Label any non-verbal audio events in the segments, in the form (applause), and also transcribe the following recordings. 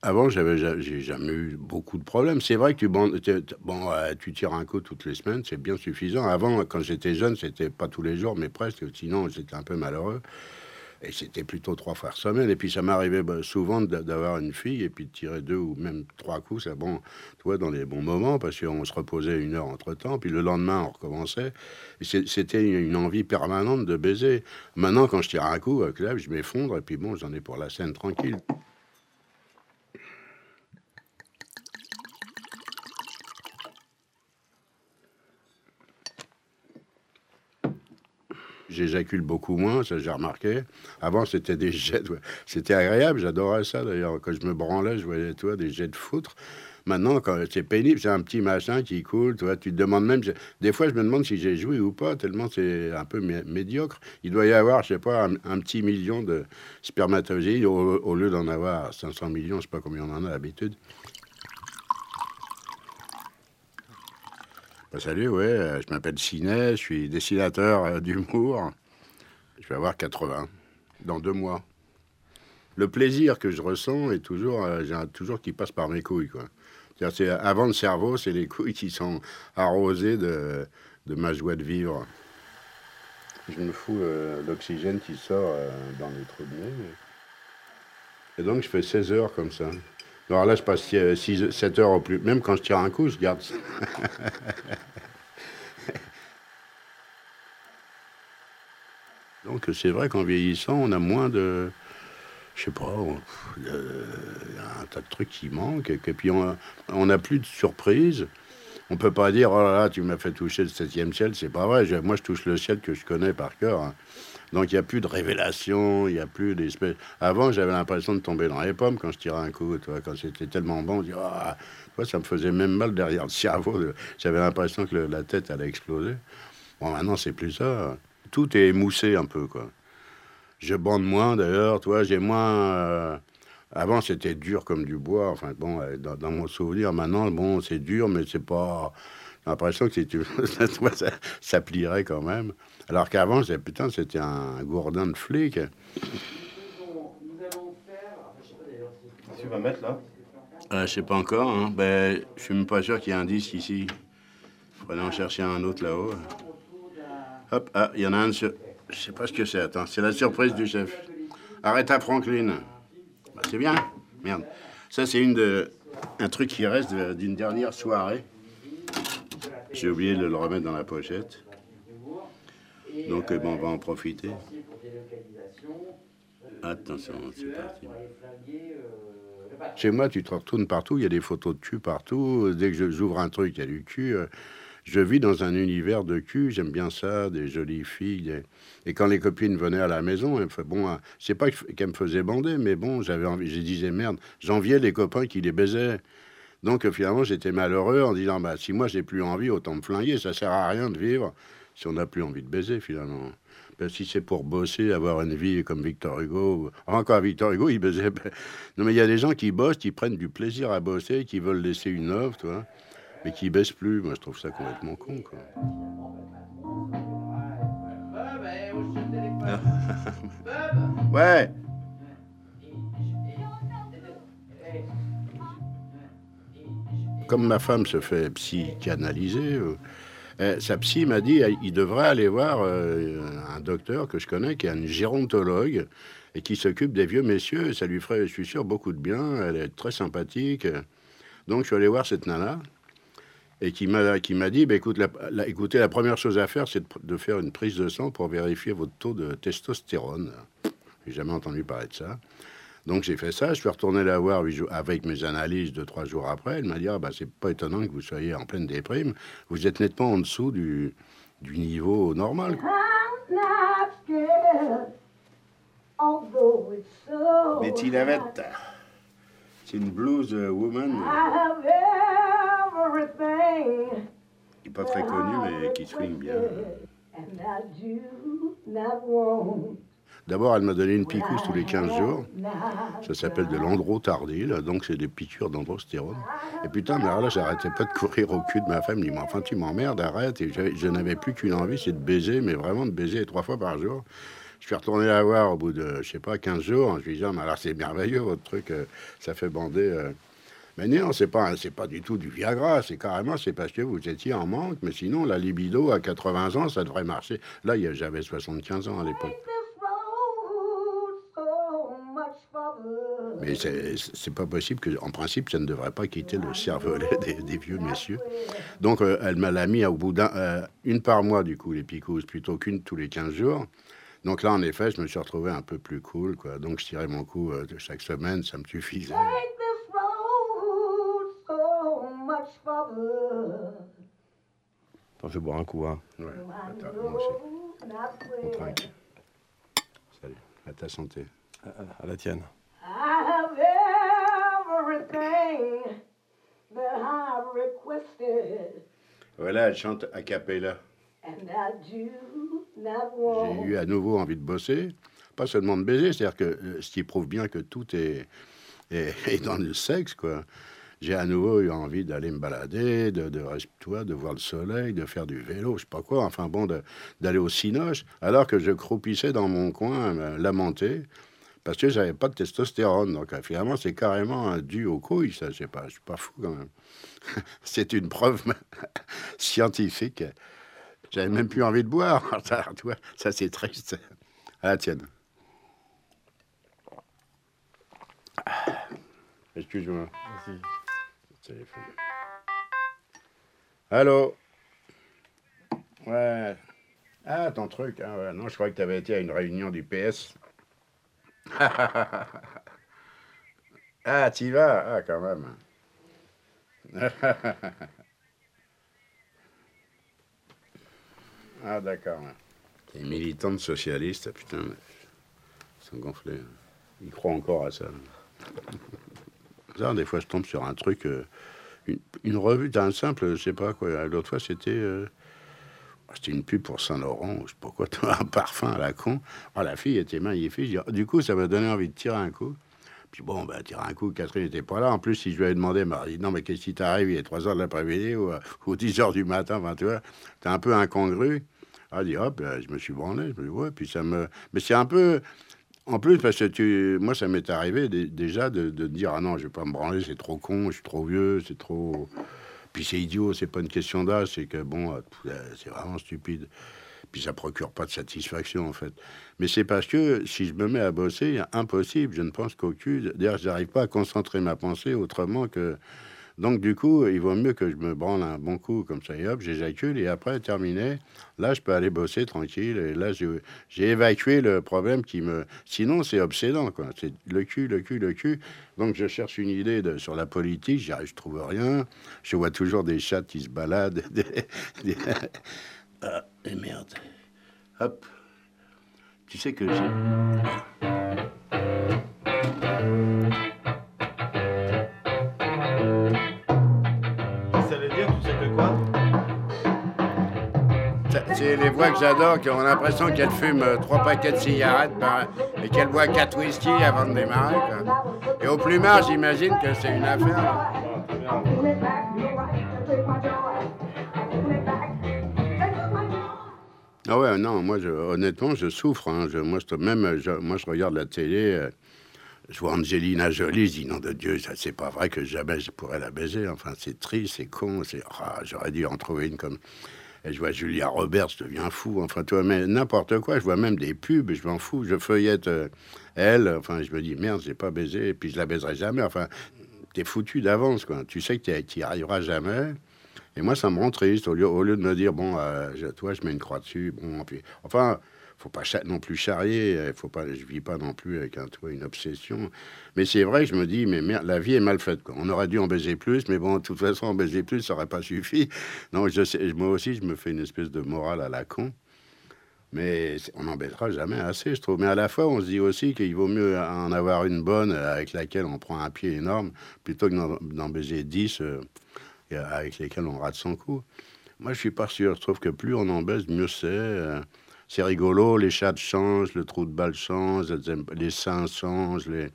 Avant, j'avais, j'ai jamais eu beaucoup de problèmes. C'est vrai que tu, bon, tu tires un coup toutes les semaines, c'est bien suffisant. Avant, quand j'étais jeune, c'était pas tous les jours, mais presque. Sinon, j'étais un peu malheureux. Et c'était plutôt trois fois semaine. Et puis ça m'arrivait bah, souvent d'avoir une fille et puis de tirer deux ou même trois coups, c'est bon, toi, dans les bons moments, parce qu'on se reposait une heure entre temps. Puis le lendemain, on recommençait. C'était une envie permanente de baiser. Maintenant, quand je tire un coup, avec je m'effondre et puis bon, j'en ai pour la scène tranquille. J'éjacule beaucoup moins, ça j'ai remarqué. Avant, c'était des jets, (laughs) c'était agréable, j'adorais ça d'ailleurs. Quand je me branlais, je voyais toi des jets de foutre. Maintenant, quand c'est pénible, c'est un petit machin qui coule, toi, tu te demandes même. Des fois, je me demande si j'ai joué ou pas, tellement c'est un peu médiocre. Il doit y avoir, je sais pas, un, petit million de spermatozoïdes au, lieu d'en avoir 500 millions, je sais pas combien on en a d'habitude. Bah, salut, ouais, euh, je m'appelle Ciné, je suis dessinateur euh, d'humour. Je vais avoir 80 dans deux mois. Le plaisir que je ressens est toujours, euh, j'ai toujours qui passe par mes couilles, quoi. C'est avant le cerveau, c'est les couilles qui sont arrosées de, de ma joie de vivre. Je me fous l'oxygène qui sort dans les trous de nez. Et donc je fais 16 heures comme ça. Alors là, je passe 6, 7 heures au plus. Même quand je tire un coup, je garde ça. (laughs) Donc c'est vrai qu'en vieillissant, on a moins de. Je sais pas, a un tas de trucs qui manquent. Et, puis on n'a plus de surprises. On peut pas dire, oh là là, tu m'as fait toucher le septième ciel. C'est pas vrai. moi, je touche le ciel que je connais par cœur. Donc il n'y a plus de révélation, il n'y a plus d'espèce. Avant, j'avais l'impression de tomber dans les pommes quand je tirais un coup. Toi, quand c'était tellement bon, je dis, oh, ça me faisait même mal derrière le cerveau. J'avais l'impression que la tête allait exploser. Bon, maintenant, c'est plus ça. Tout est émoussé un peu, quoi. Je bande moins, d'ailleurs. Toi, j'ai moins. Euh, avant, c'était dur comme du bois. Enfin, bon, euh, dans, mon souvenir, maintenant, bon, c'est dur, mais c'est pas. J'ai l'impression que si tu... (laughs) ça, ça plierait quand même. Alors qu'avant, putain, c'était un gourdin de flic. Tu vas mettre là? Euh, Je sais pas encore. Hein. Ben, je suis même pas sûr qu'il y ait un disque ici. Il faudrait en chercher un autre là-haut. Hop, ah, il y en a un sur. Je sais pas ce que c'est. Attends, c'est la surprise du chef. Arrête à Franklin. Bah, c'est bien. Merde. Ça, c'est une de... un truc qui reste d'une dernière soirée. J'ai oublié de le remettre dans la pochette. Donc bon, on va en profiter. Attention, c'est. Chez moi, tu te retournes partout, il y a des photos de cul partout. Dès que j'ouvre un truc, il y a du cul. Je vis dans un univers de cul, j'aime bien ça, des jolies filles. Et quand les copines venaient à la maison, bon, c'est pas qu'elles me faisaient bander, mais bon, j'avais envie, je disais merde, j'enviais les copains qui les baisaient. Donc finalement, j'étais malheureux en disant, bah, si moi j'ai plus envie, autant me flinguer, ça sert à rien de vivre si on n'a plus envie de baiser finalement. Ben, si c'est pour bosser, avoir une vie comme Victor Hugo, encore Victor Hugo, il baisait. Ben, non, mais il y a des gens qui bossent, qui prennent du plaisir à bosser, qui veulent laisser une œuvre, toi, mais qui baissent plus. Moi, je trouve ça complètement con, quoi. ouais. Comme ma femme se fait psychanalyser, euh, euh, sa psy m'a dit il devrait aller voir euh, un docteur que je connais qui est un gérontologue et qui s'occupe des vieux messieurs. Ça lui ferait, je suis sûr, beaucoup de bien. Elle est très sympathique. Donc je suis allé voir cette nana et qui m'a qui m'a dit bah, écoute, la, écoutez, la première chose à faire, c'est de, faire une prise de sang pour vérifier votre taux de testostérone. J'ai jamais entendu parler de ça. Donc j'ai fait ça, je suis retourné la voir avec mes analyses de trois jours après. Elle m'a dit ah, bah, c'est pas étonnant que vous soyez en pleine déprime. Vous êtes nettement en dessous du, du niveau normal. Betty Lavette, c'est une blues woman. Qui n'est pas très connue, mais qui swing bien. D'abord, elle m'a donné une picouse tous les 15 jours. Ça s'appelle de l'androtardil, donc c'est des piqûres d'androstérone. Et putain, mais là, j'arrêtais pas de courir au cul de ma femme. Elle me enfin, tu m'emmerdes, arrête. Et je, n'avais plus qu'une envie, c'est de baiser, mais vraiment de baiser trois fois par jour. Je suis retourné la voir au bout de, je sais pas, 15 jours. Je lui ah, mais alors c'est merveilleux votre truc, euh, ça fait bander. euh. Mais non, c'est pas, c'est pas du tout du Viagra, c'est carrément, c'est parce que vous étiez en manque, mais sinon, la libido à 80 ans, ça devrait marcher. Là, j'avais 75 ans à l'époque. Mais c'est c'est pas possible que, en principe, ça ne devrait pas quitter le cervelet (laughs) des, des vieux messieurs. Donc, euh, elle m'a l'a mis au bout d'un, euh, une par mois, du coup, les picousses, plutôt qu'une tous les 15 jours. Donc là, en effet, je me suis retrouvé un peu plus cool, quoi. Donc, je tirais mon coup euh, de chaque semaine, ça me suffisait. Attends, je vais boire un coup, hein. Ouais, attends, moi aussi. On trinque. Salut, à ta santé. À la tienne. Everything that requested, Voilà, elle chante a cappella. and I do not J'ai eu à nouveau envie de bosser, pas seulement de baiser, c'est-à-dire que euh, ce qui prouve bien que tout est, est, (laughs) est dans le sexe, quoi. J'ai à nouveau eu envie d'aller me balader, de, de, vois, de voir le soleil, de faire du vélo, je sais pas quoi, enfin bon, de- d'aller au cinoche, alors que je croupissais dans mon coin, me lamenter, parce que j'avais pas de testostérone. Donc euh, finalement, c'est carrément dû aux couilles, ça, je sais pas, je suis pas fou quand même. (laughs) c'est une preuve (laughs) scientifique. J'avais même plus envie de boire. (laughs) Ça, ça c'est triste. À la tienne. Excuse-moi. Téléphone. Allô? Ouais. Ah, ton truc. Ah, ouais. Non, je croyais que tu avais été à une réunion du PS. Ah, t'y vas? Ah, quand même. ah, d'accord. Les militantes socialistes, putain, ils sont gonflés. Ils croient encore à ça. Ça, des fois, je tombe sur un truc, euh, une, une revue d'un simple, je sais pas quoi. L'autre fois, c'était euh, c'était une pub pour Saint-Laurent, ou je sais pas quoi, (laughs) un parfum à la con. Oh, la fille était magnifique. Oh, du coup, ça m'a donné envie de tirer un coup. Puis bon, bah, tirer un coup, Catherine n'était pas là. En plus, si je lui avais demandé, elle m'a dit, non, mais qu'est-ce qui t'arrive Il est 3 heures de l'après-midi ou, euh, ou 10 heures du matin, enfin, tu vois, t'es un peu incongru. Elle dit, hop, euh, je me suis branlé. Je me dis, ouais, puis ça me. Mais c'est un peu. En plus, parce que tu, moi, ça m'est arrivé dé- déjà de, de dire ah non, je vais pas me branler, c'est trop con, je suis trop vieux, c'est trop. Puis c'est idiot, c'est pas une question d'âge, c'est que bon, euh, euh, c'est vraiment stupide. Puis ça procure pas de satisfaction en fait. Mais c'est parce que si je me mets à bosser, impossible, je ne pense qu'au cul. D'ailleurs, j'arrive pas à concentrer ma pensée autrement que. Donc du coup, il vaut mieux que je me branle un bon coup comme ça et hop, j'éjacule et après terminé, là je peux aller bosser tranquille et là j'ai évacué le problème qui me. Sinon c'est obsédant quoi. C'est le cul, le cul, le cul. Donc je cherche une idée sur la politique, j'y je trouve rien. Je vois toujours des chats qui se baladent. (laughs) Des, des- Ah, et merde. Hop. Tu sais que. C'est les voix que j'adore, qui ont l'impression qu'elles fument euh, trois paquets de cigarettes par- et qu'elles boivent quatre whisky avant de démarrer. Et au plumard, j'imagine que c'est une affaire. Ah, ouais, non, moi, honnêtement, je souffre. hein. Moi, je, même, moi, je regarde la télé, euh, je vois Angelina Jolie, je dis, nom de Dieu, c'est pas vrai que jamais je pourrais la baiser. Enfin, c'est triste, c'est con, ah, j'aurais dû en trouver une comme... Et je vois Julia Roberts, je deviens fou. Enfin, toi, mais n'importe quoi. Je vois même des pubs, je m'en fous. Je feuillette euh, elle. Enfin, je me dis, merde, j'ai pas baisé, puis je la baiserai jamais. Enfin, t'es foutu d'avance, quoi. Tu sais que tu n'y arriveras jamais. Et moi, ça me rend triste. Au lieu, au lieu de me dire, bon, euh, toi, je mets une croix dessus. Bon, puis, enfin, faut pas non plus charrier. euh, Faut pas, je vis pas non plus avec un, toi, une obsession. Mais c'est vrai que je me dis, mais merde, la vie est mal faite. On aurait dû en baiser plus, mais bon, de toute façon, en baiser plus, ça aurait pas suffi. (laughs) Donc, je moi aussi, je me fais une espèce de morale à la con. Mais on n'en baisera jamais assez, je trouve. Mais à la fois, on se dit aussi qu'il vaut mieux en avoir une bonne euh, avec laquelle on prend un pied énorme plutôt que d'en- baiser 10 euh, avec lesquels on rate son coup. Moi, je suis pas sûr. Je trouve que plus on en baise, mieux c'est. euh, c'est rigolo, les chats changent, le trou de balle change, les seins changent, les,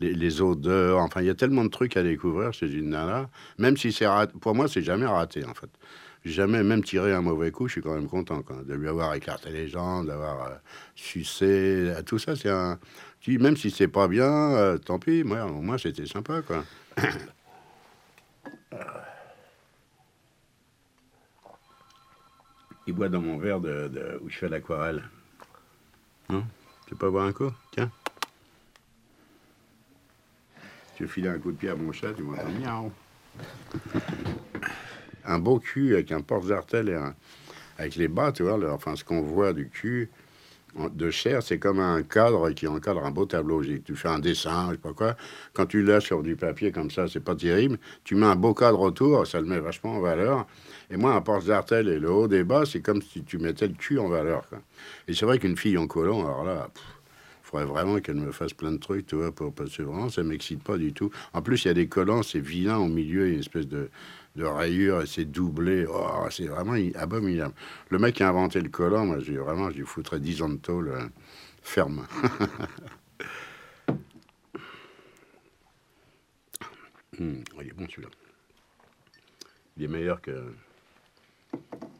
les, odeurs. Enfin, il y a tellement de trucs à découvrir chez une nana. Même si c'est raté. Pour moi, c'est jamais raté, en fait. jamais même tiré un mauvais coup, je suis quand même content de lui avoir écarté les jambes, d'avoir euh, sucé, euh, tout ça, c'est un. Même si c'est pas bien, euh, tant pis, moi, au moins c'était sympa quoi. Il boit dans mon verre de, de- où je fais l'aquarelle. Non? Tu peux pas boire un coup? Tiens. Tu files un coup de pied à mon chat, tu m'entends miaou. (laughs) Un beau cul avec un porte-jartel et un, avec les bas, tu vois, le- enfin ce qu'on voit du cul de chair, c'est comme un cadre qui encadre un beau tableau. Tu fais un dessin, je sais pas quoi. Quand tu l'as sur du papier comme ça, c'est pas terrible. Tu mets un beau cadre autour, ça le met vachement en valeur. Et moi, un porte-jartel et le haut des bas, c'est comme si tu mettais le cul en valeur. Et c'est vrai qu'une fille en collant, alors là, il faudrait vraiment qu'elle me fasse plein de trucs, tu vois, pour, que vraiment, ça m'excite pas du tout. En plus, il y a des collants, c'est vilain au milieu, une espèce de, de rayure, et c'est doublé. Oh, c'est vraiment abominable. Le mec qui a inventé le collant, moi, j'ai vraiment, je lui foutrais 10 ans de tôle euh, ferme. Hum, (laughs) il est bon celui-là. Il est meilleur que,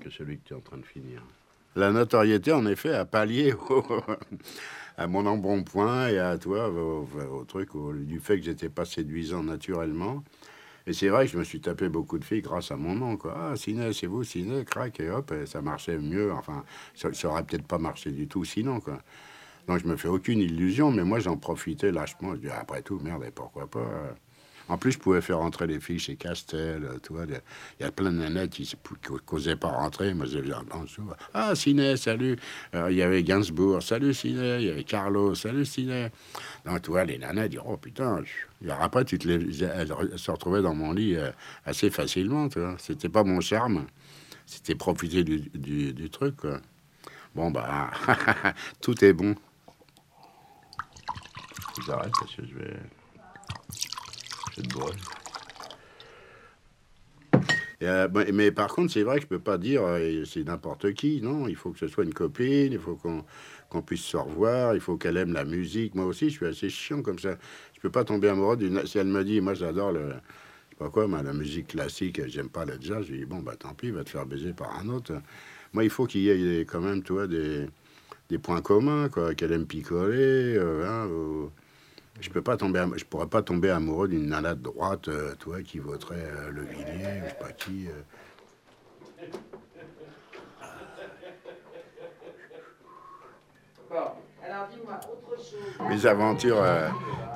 que celui que tu es en train de finir. La notoriété, en effet, a pallié (laughs) à mon embonpoint et à toi, au, truc, du fait que j'étais pas séduisant naturellement. Et c'est vrai que je me suis tapé beaucoup de filles grâce à mon nom, quoi. Ah, Ciné, c'est vous, Ciné, crac, et hop, ça marchait mieux. Enfin, ça, ça aurait peut-être pas marché du tout sinon, quoi. Donc je me fais aucune illusion, mais moi j'en profitais lâchement. Je dis, après tout, merde, et pourquoi pas euh. En plus, je pouvais faire rentrer les filles chez Castel, euh, tu vois. Il y a plein de nanettes qui n'osaient pas rentrer. Moi, je les. Ah, Ciné, salut. Euh, Il y avait Gainsbourg, salut Ciné. Il y avait Carlos, salut Ciné. Donc, tu vois, les nanettes disent, oh putain. Et après, tu elles se retrouvaient dans mon lit euh, assez facilement, tu vois. C'était pas mon charme. C'était profiter du truc, quoi. Bon, bah, (laughs) tout est bon. J'arrête parce que je vais. Euh, mais- mais par contre, c'est vrai que je peux pas dire euh, c'est n'importe qui. Non, il faut que ce soit une copine, il faut qu'on puisse se revoir, il faut qu'elle aime la musique. Moi aussi, je suis assez chiant comme ça. Je peux pas tomber amoureux d'une. Si elle me dit, moi j'adore le. Je sais moi, la musique classique, j'aime pas le jazz, je lui dis, bon, bah tant pis, va te faire baiser par un autre. Moi, il faut qu'il y ait quand même, tu vois, des, points communs, quoi, qu'elle aime picoler. euh, hein, je peux pas tomber, je pourrais pas tomber amoureux d'une nana de droite, euh, toi, qui voterait euh, le Villiers, je sais pas qui. euh. Mes aventures,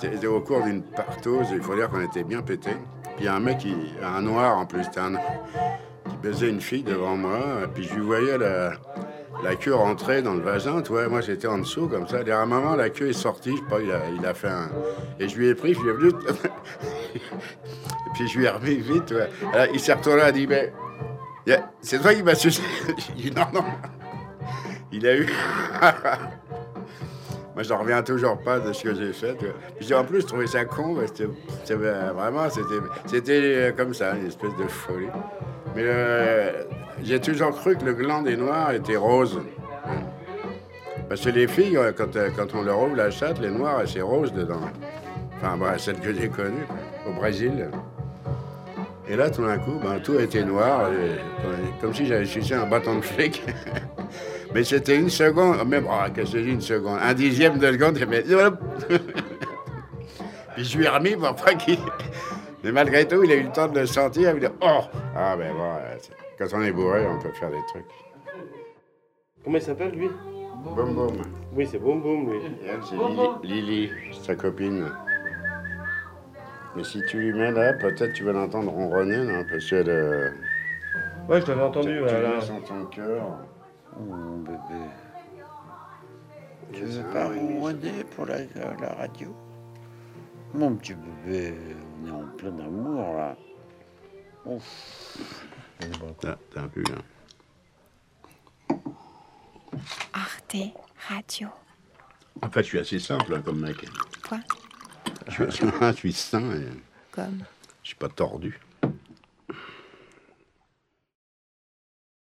c'était au cours d'une partose, il faut dire qu'on était bien pétés. Puis il y a un mec, qui, un noir en plus, un, qui baisait une fille devant moi, et puis je lui voyais la, la queue rentrer dans le vagin, tu vois, moi j'étais en dessous comme ça. Et à un moment, la queue est sortie, je sais pas, il a, fait un... Et je lui ai pris, je lui ai venu... (laughs) et puis je lui ai remis vite, tu vois. Il s'est retourné, il a dit, mais... C'est toi qui m'as sucé J'ai (laughs) dit, non, non. Il a eu... (laughs) Moi, je n'en reviens toujours pas de ce que j'ai fait. Puis en plus, je trouvais ça con. mais C'était c'était vraiment, c'était c'était euh, comme ça, une espèce de folie. Mais euh, j'ai toujours cru que le gland des Noirs était rose. Parce que les filles, euh, quand, euh, quand on leur ouvre la chatte, les Noirs, c'est rose dedans. Enfin, bah, celle que j'ai connue, au Brésil. Et là, tout d'un coup, ben, tout était noir, et- comme si j'avais sucé un bâton de flic. (laughs) Mais c'était une seconde, même, oh, qu'est-ce que je dis, une seconde, un dixième de seconde, mais... (laughs) Puis je lui ai remis pour pas qu'il... Mais malgré tout, il a eu le temps de le sentir, il a dit, oh Ah ben bon, euh, quand on est bourré, on peut faire des trucs. Comment il s'appelle lui? Boum boum. Oui, c'est Boum Boum lui. Et elle, c'est Lily, Lily, sa copine. Mais si tu lui mets là, peut-être tu vas l'entendre ronronner, non? Parce qu'elle... euh, Ouais, je l'avais entendu. tu voilà. laisses dans ton cœur. Oh, mon bébé. Tu veux pas ronronner pour la, la radio? Mon petit bébé, on est en plein amour là. Ouf. T'as t'as vu, hein Arte Radio. En fait, je suis assez simple hein, comme mec. Quoi? Je suis, (laughs) je suis sain et Comme? je suis pas tordu.